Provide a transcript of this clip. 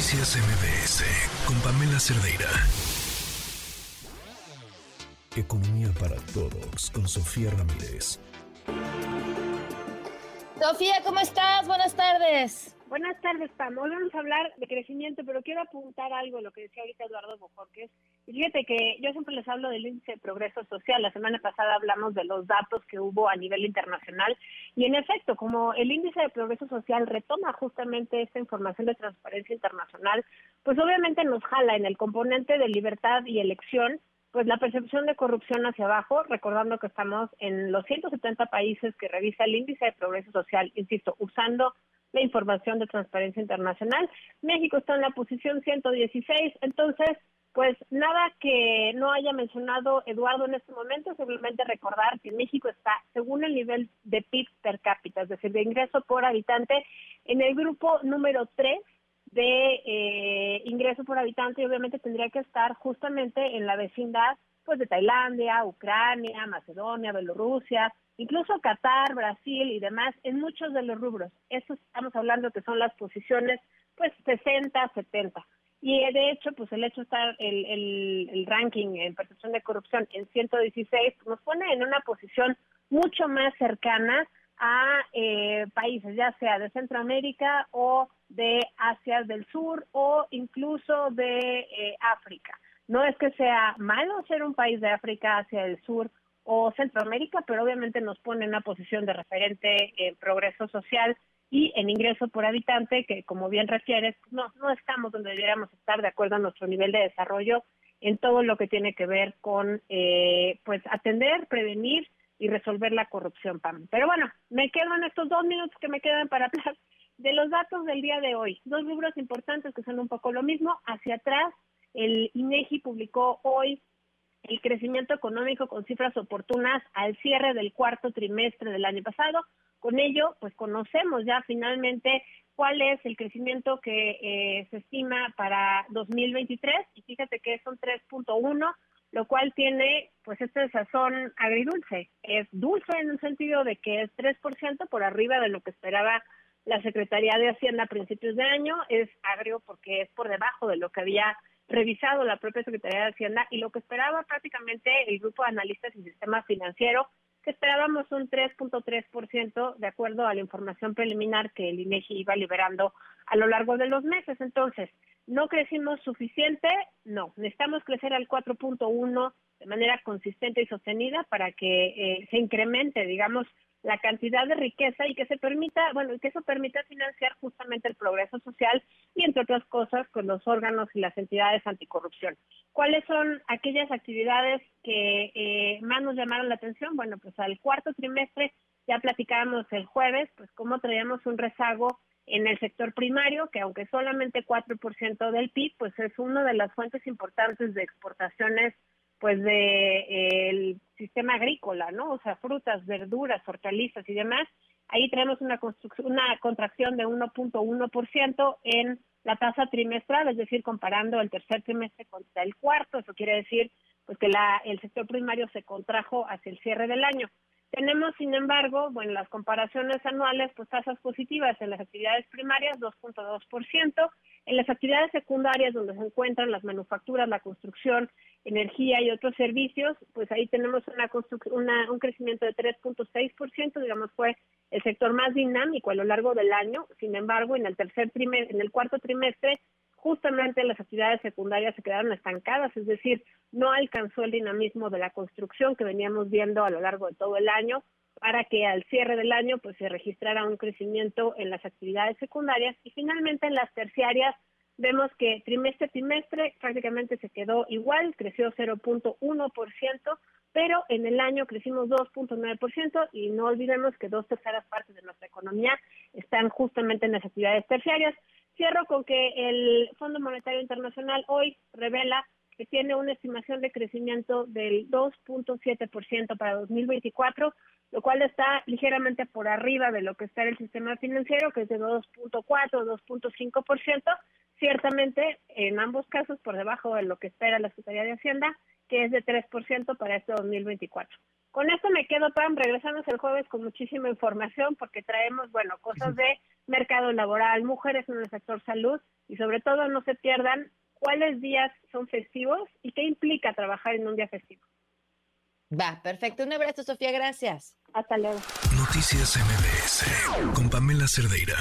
Noticias MBS con Pamela Cerdeira. Economía para todos con Sofía Ramírez. Sofía, ¿cómo estás? Buenas tardes. Buenas tardes, Pam. Hoy vamos a hablar de crecimiento, pero quiero apuntar algo lo que decía ahorita Eduardo Bojorques. Y fíjate que yo siempre les hablo del índice de progreso social. La semana pasada hablamos de los datos que hubo a nivel internacional. Y en efecto, como el índice de progreso social retoma justamente esta información de transparencia internacional, pues obviamente nos jala en el componente de libertad y elección pues la percepción de corrupción hacia abajo, recordando que estamos en los 170 países que revisa el índice de progreso social, insisto, usando la información de Transparencia Internacional. México está en la posición 116, entonces, pues nada que no haya mencionado Eduardo en este momento, simplemente recordar que México está, según el nivel de PIB per cápita, es decir, de ingreso por habitante, en el grupo número 3 de eh, ingreso por habitante y obviamente tendría que estar justamente en la vecindad pues de Tailandia, Ucrania, Macedonia, Bielorrusia, incluso Qatar, Brasil y demás, en muchos de los rubros. Eso estamos hablando que son las posiciones pues 60, 70. Y eh, de hecho, pues el hecho de estar el, el, el ranking en percepción de corrupción en 116 pues, nos pone en una posición mucho más cercana a eh, países, ya sea de Centroamérica o de Asia del Sur o incluso de eh, África. No es que sea malo ser un país de África, Asia del Sur o Centroamérica, pero obviamente nos pone en una posición de referente en progreso social y en ingreso por habitante, que como bien refieres, no, no estamos donde deberíamos estar de acuerdo a nuestro nivel de desarrollo en todo lo que tiene que ver con eh, pues atender, prevenir y resolver la corrupción, Pam. Pero bueno, me quedan estos dos minutos que me quedan para hablar de los datos del día de hoy. Dos libros importantes que son un poco lo mismo. Hacia atrás, el INEGI publicó hoy el crecimiento económico con cifras oportunas al cierre del cuarto trimestre del año pasado. Con ello, pues conocemos ya finalmente cuál es el crecimiento que eh, se estima para 2023 y fíjate que son 3.1 lo cual tiene pues este sazón agridulce. Es dulce en el sentido de que es 3% por arriba de lo que esperaba la Secretaría de Hacienda a principios de año, es agrio porque es por debajo de lo que había revisado la propia Secretaría de Hacienda y lo que esperaba prácticamente el grupo de analistas y sistema financiero, que esperábamos un 3.3% de acuerdo a la información preliminar que el INEGI iba liberando a lo largo de los meses. Entonces, ¿No crecimos suficiente? No, necesitamos crecer al 4.1 de manera consistente y sostenida para que eh, se incremente, digamos, la cantidad de riqueza y que se permita, bueno, que eso permita financiar justamente el progreso social y entre otras cosas con los órganos y las entidades anticorrupción. ¿Cuáles son aquellas actividades que eh, más nos llamaron la atención? Bueno, pues al cuarto trimestre ya platicábamos el jueves, pues cómo traíamos un rezago en el sector primario, que aunque solamente 4% del PIB, pues es una de las fuentes importantes de exportaciones pues de el sistema agrícola, ¿no? O sea, frutas, verduras, hortalizas y demás. Ahí tenemos una una contracción de 1.1% en la tasa trimestral, es decir, comparando el tercer trimestre contra el cuarto, eso quiere decir pues que la el sector primario se contrajo hacia el cierre del año. Tenemos, sin embargo, bueno, las comparaciones anuales, pues tasas positivas en las actividades primarias, 2.2%, en las actividades secundarias donde se encuentran las manufacturas, la construcción, energía y otros servicios, pues ahí tenemos una, una un crecimiento de 3.6%, digamos, fue el sector más dinámico a lo largo del año. Sin embargo, en el tercer trimestre, en el cuarto trimestre, justamente las actividades secundarias se quedaron estancadas, es decir, no alcanzó el dinamismo de la construcción que veníamos viendo a lo largo de todo el año para que al cierre del año pues se registrara un crecimiento en las actividades secundarias y finalmente en las terciarias vemos que trimestre a trimestre prácticamente se quedó igual, creció 0.1%, pero en el año crecimos 2.9% y no olvidemos que dos terceras partes de nuestra economía están justamente en las actividades terciarias. Cierro con que el Fondo Monetario Internacional hoy revela que tiene una estimación de crecimiento del 2.7% para 2024, lo cual está ligeramente por arriba de lo que está el sistema financiero, que es de 2.4 o 2.5%, ciertamente en ambos casos por debajo de lo que espera la Secretaría de Hacienda, que es de 3% para este 2024. Con esto me quedo, Pam, regresamos el jueves con muchísima información porque traemos, bueno, cosas de mercado laboral, mujeres en el sector salud y sobre todo no se pierdan cuáles días son festivos y qué implica trabajar en un día festivo. Va, perfecto. Un abrazo, Sofía, gracias. Hasta luego. Noticias MBS con Pamela Cerdeira.